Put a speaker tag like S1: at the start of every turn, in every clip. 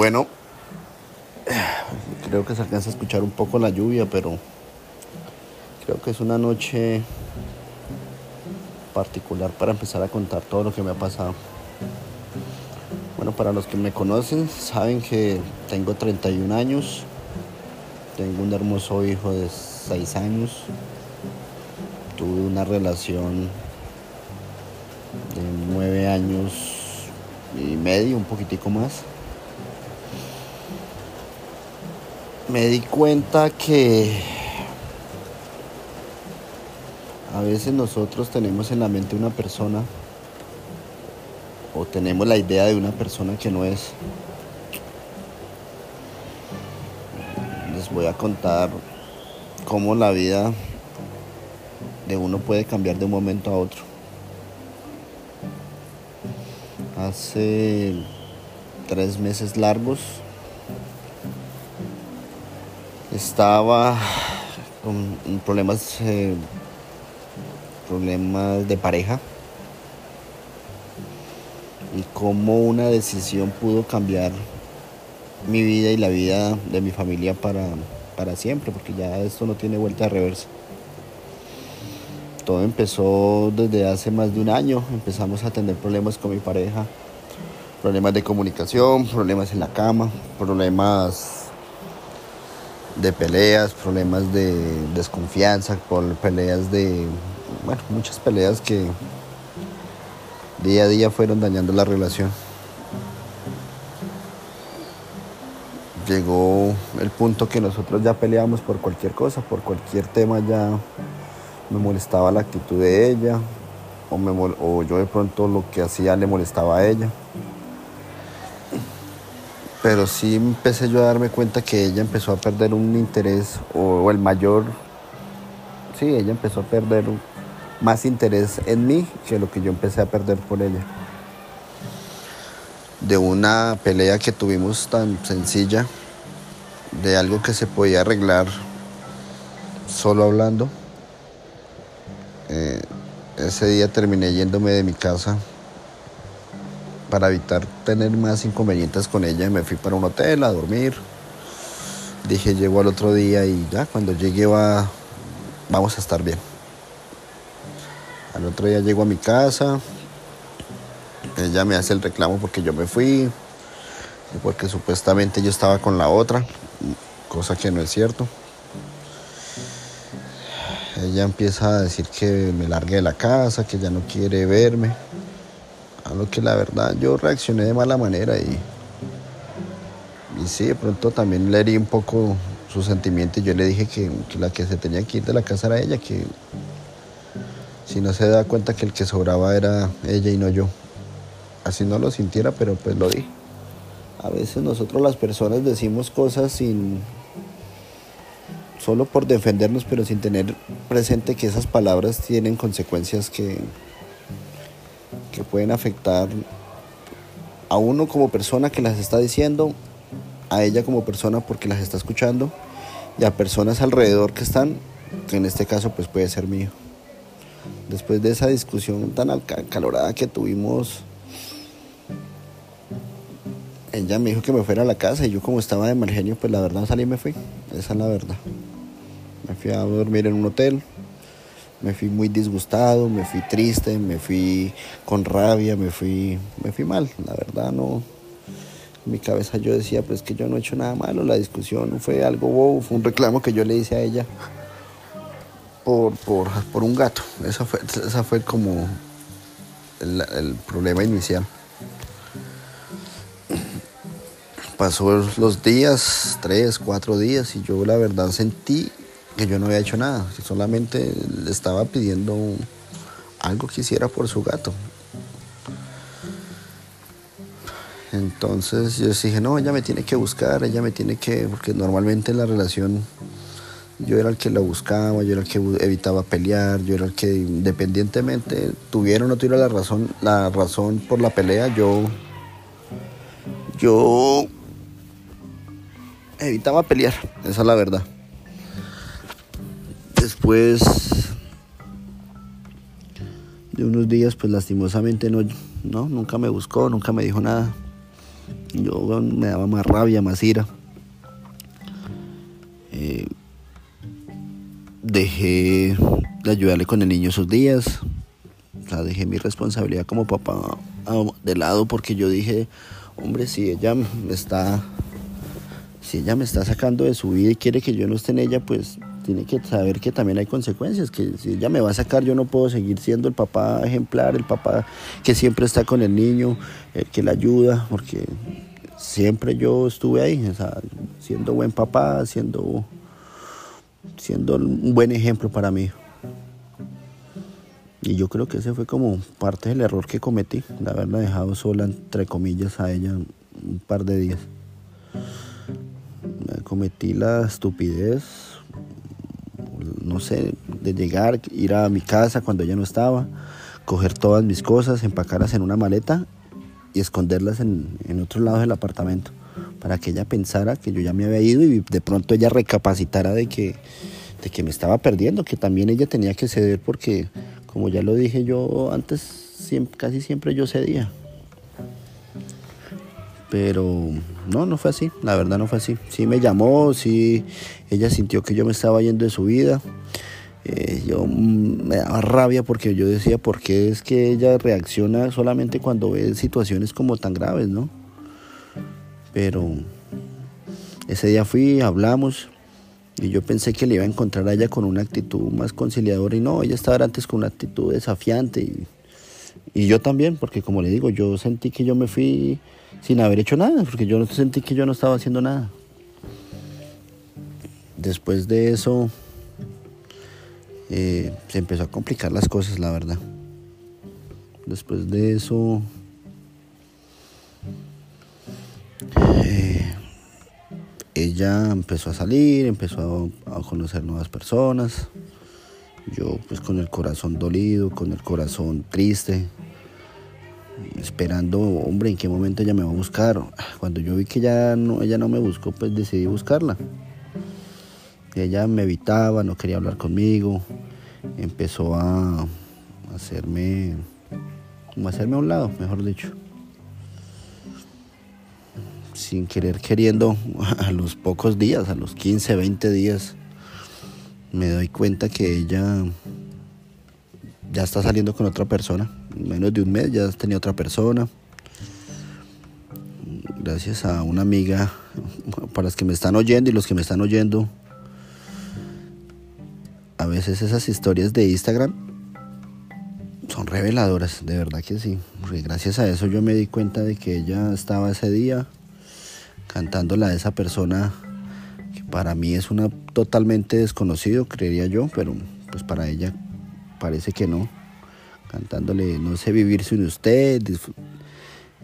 S1: Bueno, creo que se alcanza a escuchar un poco la lluvia, pero creo que es una noche particular para empezar a contar todo lo que me ha pasado. Bueno, para los que me conocen, saben que tengo 31 años, tengo un hermoso hijo de 6 años, tuve una relación de 9 años y medio, un poquitico más. Me di cuenta que a veces nosotros tenemos en la mente una persona o tenemos la idea de una persona que no es. Les voy a contar cómo la vida de uno puede cambiar de un momento a otro. Hace tres meses largos estaba con problemas, eh, problemas de pareja y cómo una decisión pudo cambiar mi vida y la vida de mi familia para, para siempre, porque ya esto no tiene vuelta de reversa. Todo empezó desde hace más de un año, empezamos a tener problemas con mi pareja, problemas de comunicación, problemas en la cama, problemas de peleas, problemas de desconfianza, por peleas de, bueno, muchas peleas que día a día fueron dañando la relación. Llegó el punto que nosotros ya peleábamos por cualquier cosa, por cualquier tema ya me molestaba la actitud de ella o, me, o yo de pronto lo que hacía le molestaba a ella. Pero sí empecé yo a darme cuenta que ella empezó a perder un interés o, el mayor, sí, ella empezó a perder más interés en mí que lo que yo empecé a perder por ella. De una pelea que tuvimos tan sencilla, de algo que se podía arreglar solo hablando, eh, ese día terminé yéndome de mi casa para evitar tener más inconvenientes con ella. Me fui para un hotel a dormir. Dije, llego al otro día y ya, cuando llegue va, vamos a estar bien. Al otro día llego a mi casa, ella me hace el reclamo porque yo me fui, porque supuestamente yo estaba con la otra, cosa que no es cierto. Ella empieza a decir que me largue de la casa, que ya no quiere verme, a lo que la verdad yo reaccioné de mala manera y, y sí, de pronto también le herí un poco su sentimiento y yo le dije que, que la que se tenía que ir de la casa era ella, que si no se da cuenta que el que sobraba era ella y no yo. Así no lo sintiera, pero pues lo di. A veces nosotros las personas decimos cosas sin solo por defendernos, pero sin tener presente que esas palabras tienen consecuencias que, que pueden afectar a uno como persona que las está diciendo, a ella como persona porque las está escuchando y a personas alrededor que están, que en este caso pues puede ser mío después de esa discusión tan acalorada que tuvimos, ella me dijo que me fuera a la casa y yo como estaba de mal genio, pues la verdad salí y me fui. Esa es la verdad. Me fui a dormir en un hotel, me fui muy disgustado, me fui triste, me fui con rabia, me fui, me fui mal. La verdad no. En mi cabeza yo decía, pues que yo no he hecho nada malo, la discusión fue algo bobo, fue un reclamo que yo le hice a ella por, por, por un gato. Esa fue, esa fue como el, el problema inicial. Pasó los días, tres, cuatro días, y yo la verdad sentí que yo no había hecho nada, solamente le estaba pidiendo algo que hiciera por su gato. Entonces yo dije, no, ella me tiene que buscar, ella me tiene que, porque normalmente en la relación yo era el que la buscaba, yo era el que evitaba pelear, yo era el que independientemente tuviera o no tuviera la razón, la razón por la pelea, yo yo evitaba pelear, esa es la verdad. Después de unos días, pues lastimosamente no, no, nunca me buscó, nunca me dijo nada. Yo me daba más rabia, más ira. Eh, dejé de ayudarle con el niño esos días. Dejé mi responsabilidad como papá de lado porque yo dije, hombre, si ella me está, si ella me está sacando de su vida y quiere que yo no esté en ella, pues tiene que saber que también hay consecuencias, que si ella me va a sacar yo no puedo seguir siendo el papá ejemplar, el papá que siempre está con el niño, el que le ayuda, porque siempre yo estuve ahí, siendo buen papá, siendo, siendo un buen ejemplo para mí. Y yo creo que ese fue como parte del error que cometí, de haberla dejado sola, entre comillas, a ella un par de días. Cometí la estupidez, no sé, de llegar, ir a mi casa cuando ella no estaba, coger todas mis cosas, empacarlas en una maleta y esconderlas en, en otro lado del apartamento, para que ella pensara que yo ya me había ido y de pronto ella recapacitara de que, de que me estaba perdiendo, que también ella tenía que ceder porque como ya lo dije yo antes, casi siempre yo cedía. Pero no, no fue así, la verdad no fue así. Sí me llamó, sí, ella sintió que yo me estaba yendo de su vida. Eh, yo mm, me daba rabia porque yo decía, ¿por qué es que ella reacciona solamente cuando ve situaciones como tan graves, no? Pero ese día fui, hablamos, y yo pensé que le iba a encontrar a ella con una actitud más conciliadora y no, ella estaba antes con una actitud desafiante y, y yo también, porque como le digo, yo sentí que yo me fui sin haber hecho nada, porque yo sentí que yo no estaba haciendo nada. Después de eso eh, se empezó a complicar las cosas, la verdad. Después de eso ella empezó a salir, empezó a, conocer nuevas personas. Yo pues con el corazón dolido, con el corazón triste, esperando, hombre, en qué momento ella me va a buscar. Cuando yo vi que ya no, ella no me buscó, pues decidí buscarla. Ella me evitaba, no quería hablar conmigo, empezó a hacerme, a hacerme a un lado, mejor dicho sin querer queriendo, a los pocos días, a los 15, 20 días, me doy cuenta que ella ya está saliendo con otra persona. En menos de un mes ya tenía otra persona. Gracias a una amiga, para los que me están oyendo y los que me están oyendo, a veces esas historias de Instagram son reveladoras, de verdad que sí. gracias a eso yo me di cuenta de que ella estaba ese día cantándola a esa persona para mí es una totalmente desconocido, creería yo, pero pues para ella parece que no. Cantándole No sé vivir sin usted,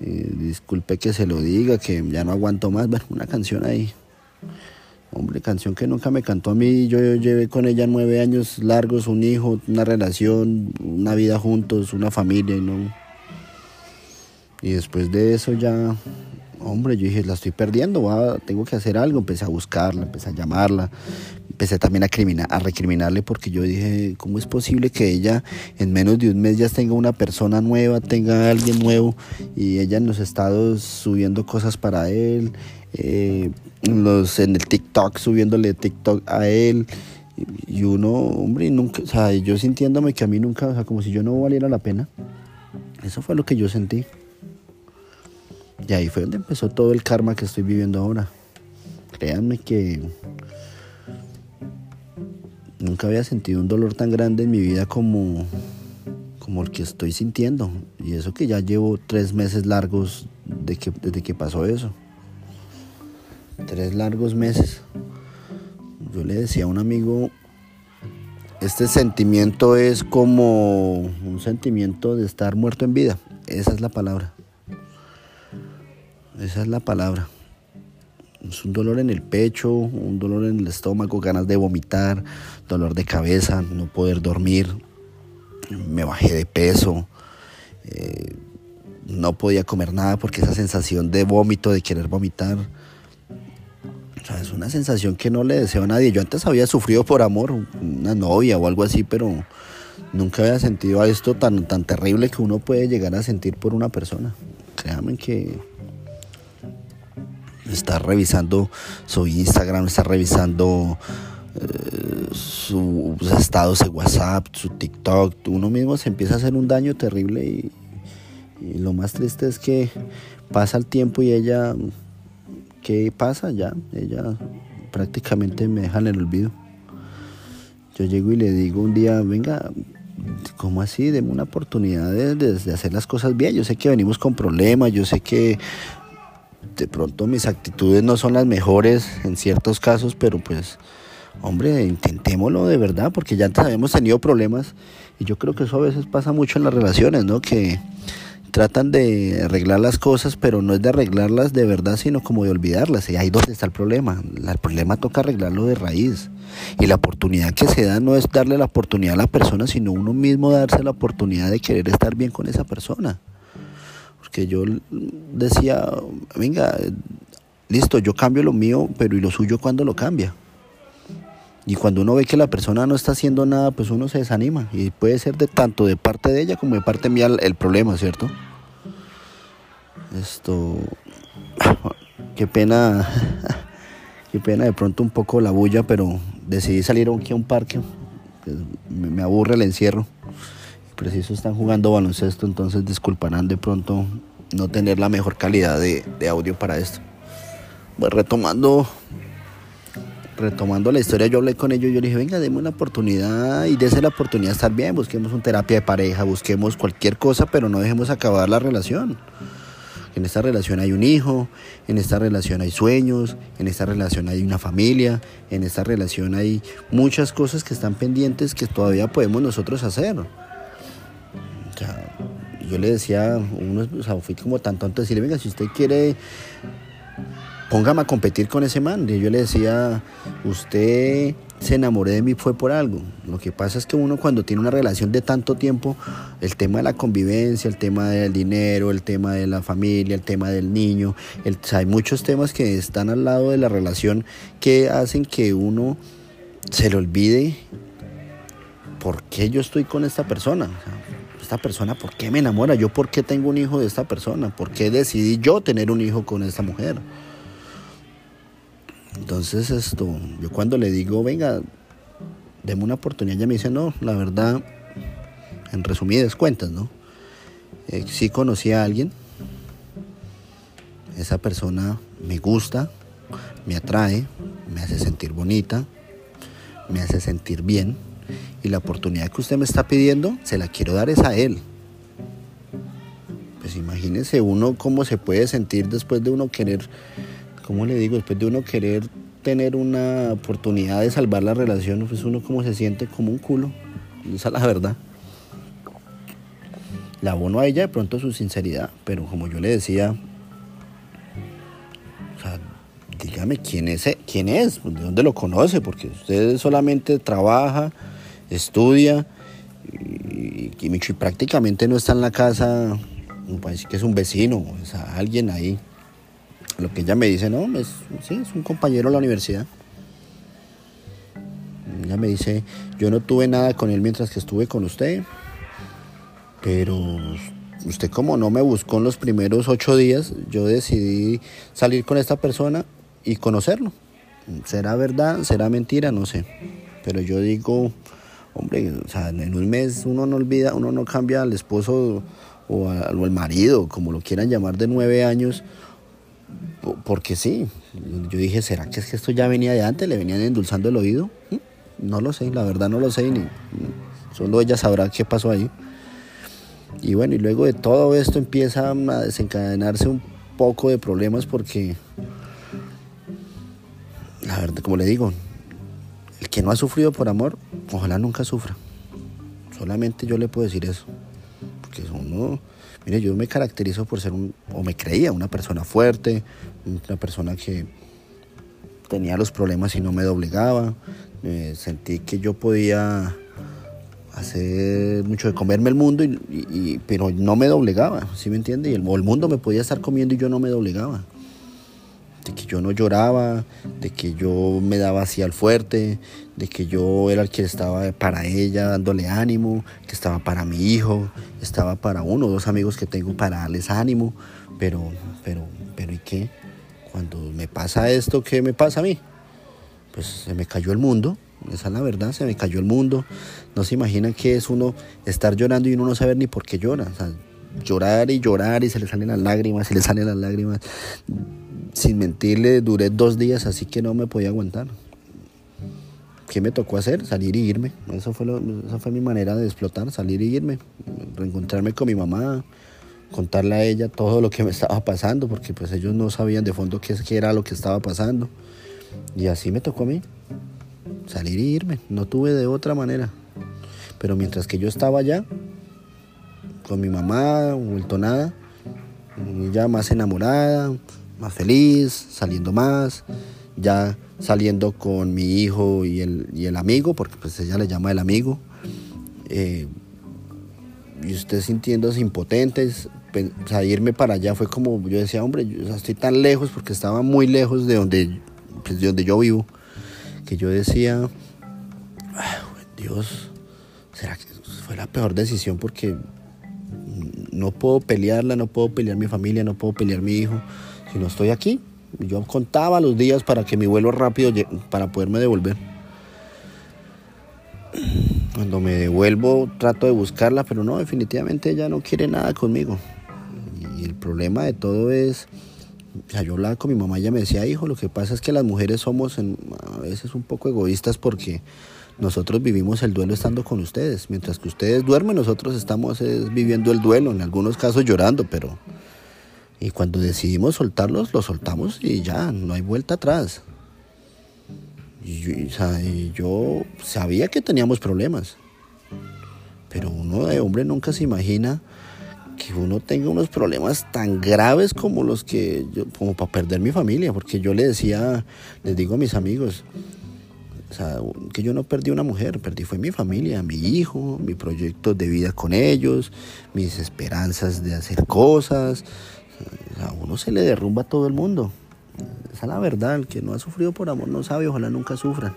S1: eh, disculpe que se lo diga, que ya no aguanto más, bueno, una canción ahí. Hombre, canción que nunca me cantó a mí. Yo, yo llevé con ella nueve años largos, un hijo, una relación, una vida juntos, una familia, ¿no? Y después de eso ya hombre, yo dije, la estoy perdiendo, tengo que hacer algo. Empecé a buscarla, empecé a llamarla, empecé también a, a recriminarle porque yo dije, ¿cómo es posible que ella en menos de un mes ya tenga una persona nueva, tenga alguien nuevo y ella en los estados subiendo cosas para él, eh, los, en el TikTok subiéndole TikTok a él? Y uno, hombre, nunca, o sea, yo sintiéndome que a mí nunca, o sea, como si yo no valiera la pena. Eso fue lo que yo sentí. Y ahí fue donde empezó todo el karma que estoy viviendo ahora. Créanme que nunca había sentido un dolor tan grande en mi vida como, como el que estoy sintiendo. Y eso que ya llevo tres meses largos de que, desde que pasó eso. Tres largos meses. Yo le decía a un amigo, este sentimiento es como un sentimiento de estar muerto en vida. Esa es la palabra. Esa es la palabra. Es un dolor en el pecho, un dolor en el estómago, ganas de vomitar, dolor de cabeza, no poder dormir. Me bajé de peso. Eh, no podía comer nada porque esa sensación de vómito, de querer vomitar, es una sensación que no le deseo a nadie. Yo antes había sufrido por amor, una novia o algo así, pero nunca había sentido esto tan, tan terrible que uno puede llegar a sentir por una persona. Créanme que está revisando su Instagram, está revisando eh, sus estados de WhatsApp, su TikTok, uno mismo se empieza a hacer un daño terrible y, lo más triste es que pasa el tiempo y ella, ¿qué pasa ya? Ella prácticamente me deja en el olvido. Yo llego y le digo un día, venga, ¿cómo así? Deme una oportunidad de, hacer las cosas bien. Yo sé que venimos con problemas, yo sé que de pronto mis actitudes no son las mejores en ciertos casos, pero pues, hombre, intentémoslo de verdad, porque ya antes habíamos tenido problemas y yo creo que eso a veces pasa mucho en las relaciones, ¿no? Que tratan de arreglar las cosas, pero no es de arreglarlas de verdad, sino como de olvidarlas. Y ahí donde está el problema. El problema toca arreglarlo de raíz. Y la oportunidad que se da no es darle la oportunidad a la persona, sino uno mismo darse la oportunidad de querer estar bien con esa persona. Porque yo decía, venga, listo, yo cambio lo mío, pero ¿y lo suyo cuando lo cambia? Y cuando uno ve que la persona no está haciendo nada, pues uno se desanima. Y puede ser de tanto de parte de ella como de parte mía el, problema, ¿cierto? Esto. Qué pena. Qué pena de pronto un poco la bulla, pero decidí salir aquí a un parque. Pues, me aburre el encierro. Preciso están jugando baloncesto, entonces disculparán de pronto no tener la mejor calidad de, audio para esto. Pues retomando retomando la historia, yo hablé con ellos, yo le dije, venga, deme una oportunidad y dése la oportunidad de estar bien, busquemos una terapia de pareja, busquemos cualquier cosa, pero no dejemos acabar la relación. En esta relación hay un hijo, en esta relación hay sueños, en esta relación hay una familia, en esta relación hay muchas cosas que están pendientes que todavía podemos nosotros hacer. Yo le decía, uno, o sea, fui como tan tonto decirle, venga, si usted quiere póngame a competir con ese man. Yo le decía, usted se enamoró de mí fue por algo. Lo que pasa es que uno cuando tiene una relación de tanto tiempo, el tema de la convivencia, el tema del dinero, el tema de la familia, el tema del niño, hay muchos temas que están al lado de la relación que hacen que uno se le olvide por qué yo estoy con esta persona. Esta persona, ¿por qué me enamora? ¿Yo por qué tengo un hijo de esta persona? ¿Por qué decidí yo tener un hijo con esta mujer? Entonces esto, yo cuando le digo, venga, deme una oportunidad, ella me dice, no, la verdad, en resumidas cuentas, ¿no? Eh, sí conocí a alguien, esa persona me gusta, me atrae, me hace sentir bonita, me hace sentir bien y la oportunidad que usted me está pidiendo se la quiero dar es a él. Pues imagínese uno cómo se puede sentir después de uno querer ¿cómo le digo? Después de uno querer tener una oportunidad de salvar la relación, pues uno como se siente como un culo. Esa es la verdad. La abono a ella de pronto su sinceridad, pero como yo le decía, o sea, dígame quién es, quién es, de dónde lo conoce, porque usted solamente trabaja, estudia y, prácticamente no está en la casa, parece que es un vecino, es alguien ahí lo que ella me dice, no, es, sí, es un compañero de la universidad. Ella me dice, yo no tuve nada con él mientras que estuve con usted, pero usted como no me buscó en los primeros ocho días, yo decidí salir con esta persona y conocerlo. ¿Será verdad? ¿Será mentira? No sé. Pero yo digo, hombre, o sea, en un mes uno no olvida, uno no cambia al esposo o, al marido, como lo quieran llamar, de nueve años porque sí, yo dije, ¿será que es que esto ya venía de antes? ¿Le venían endulzando el oído? ¿Mm? No lo sé, la verdad no lo sé, ni solo ella sabrá qué pasó ahí. Y bueno, y luego de todo esto empieza a desencadenarse un poco de problemas porque, la verdad, como le digo, el que no ha sufrido por amor, ojalá nunca sufra. Solamente yo le puedo decir eso. Porque uno Mire, yo me caracterizo por ser un, o me creía una persona fuerte, una persona que tenía los problemas y no me doblegaba. sentí que yo podía hacer mucho de comerme el mundo, y, pero no me doblegaba, ¿sí me entiende? Y el mundo me podía estar comiendo y yo no me doblegaba de que yo no lloraba, de que yo me daba así al fuerte, de que yo era el que estaba para ella dándole ánimo, que estaba para mi hijo, estaba para uno o dos amigos que tengo para darles ánimo, pero, pero, pero ¿y qué? cuando me pasa esto, ¿qué me pasa a mí? Pues se me cayó el mundo, esa es la verdad, se me cayó el mundo. No se imaginan qué es uno estar llorando y uno no saber ni por qué llora. llorar y llorar y se le salen las lágrimas, se le salen las lágrimas. Sin mentirle, duré dos días así que no me podía aguantar. ¿Qué me tocó hacer? Salir y irme. Eso fue esa fue mi manera de explotar, salir y irme. Reencontrarme con mi mamá, contarle a ella todo lo que me estaba pasando, porque pues ellos no sabían de fondo qué, qué era lo que estaba pasando. Y así me tocó a mí, salir y irme. No tuve de otra manera. Pero mientras que yo estaba allá, con mi mamá, vuelto nada, ya más enamorada, más feliz, saliendo más, ya saliendo con mi hijo y el, y el amigo, porque pues ella le llama el amigo. Eh, y usted sintiéndose impotentes, o sea, irme para allá fue como, yo decía, hombre, yo estoy tan lejos porque estaba muy lejos de donde, pues, de donde yo vivo, que yo decía, Dios, ¿será que fue la peor decisión? Porque no puedo pelearla, no puedo pelear mi familia, no puedo pelear mi hijo, si no estoy aquí. Yo contaba los días para que mi vuelo rápido, para poderme devolver. Cuando me devuelvo trato de buscarla, pero no, definitivamente ella no quiere nada conmigo. Y el problema de todo es, o yo hablaba con mi mamá ella me decía, hijo, lo que pasa es que las mujeres somos a veces un poco egoístas porque nosotros vivimos el duelo estando con ustedes. Mientras que ustedes duermen, nosotros estamos viviendo el duelo, en algunos casos llorando, pero... Y cuando decidimos soltarlos, los soltamos y ya, no hay vuelta atrás. Yo, sabía que teníamos problemas, pero uno de hombre nunca se imagina que uno tenga unos problemas tan graves como los que yo, como para perder mi familia, porque yo le decía, les digo a mis amigos, que yo no perdí una mujer, perdí fue mi familia, mi hijo, mi proyecto de vida con ellos, mis esperanzas de hacer cosas. A uno se le derrumba todo el mundo. Esa es la verdad, el que no ha sufrido por amor no sabe, ojalá nunca sufra.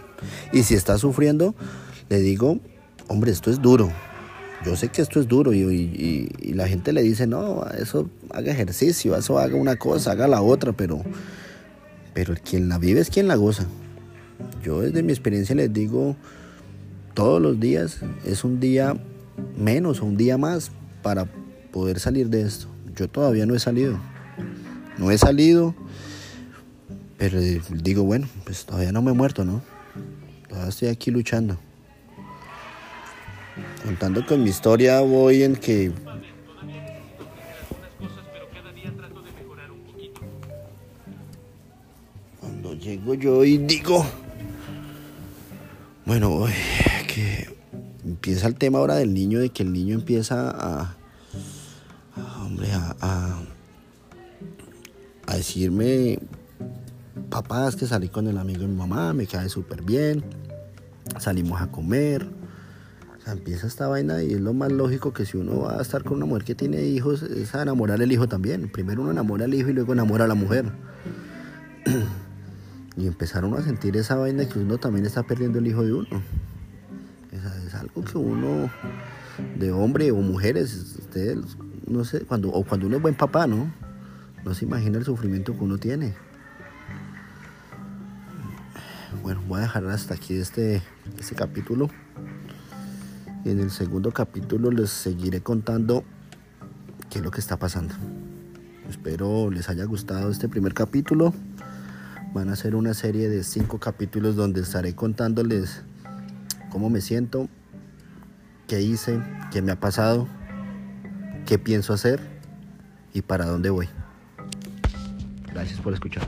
S1: Y si está sufriendo, le digo, hombre, esto es duro. Yo sé que esto es duro y, la gente le dice, no, eso haga ejercicio, eso haga una cosa, haga la otra, pero, pero quien la vive es quien la goza. Yo desde mi experiencia les digo, todos los días es un día menos o un día más para poder salir de esto. Yo todavía no he salido. No he salido pero digo, bueno, pues todavía no me he muerto, ¿no? Todavía estoy aquí luchando. Contando con mi historia voy en que... Cuando llego yo y digo... Bueno, que empieza el tema ahora del niño, de que el niño empieza a... a, a, a decirme papá, es que salí con el amigo de mi mamá, me cae súper bien, salimos a comer. O sea, empieza esta vaina y es lo más lógico que si uno va a estar con una mujer que tiene hijos, es a enamorar al hijo también. Primero uno enamora al hijo y luego enamora a la mujer. y empezaron a sentir esa vaina que uno también está perdiendo el hijo de uno. Es, algo que uno, de hombre o mujeres, ustedes, no sé, cuando, o cuando uno es buen papá, ¿no? No se imagina el sufrimiento que uno tiene. Bueno, voy a dejar hasta aquí este, este capítulo. Y en el segundo capítulo les seguiré contando qué es lo que está pasando. Espero les haya gustado este primer capítulo. Van a ser una serie de cinco capítulos donde estaré contándoles cómo me siento, qué hice, qué me ha pasado, qué pienso hacer y para dónde voy. Gracias por escuchar.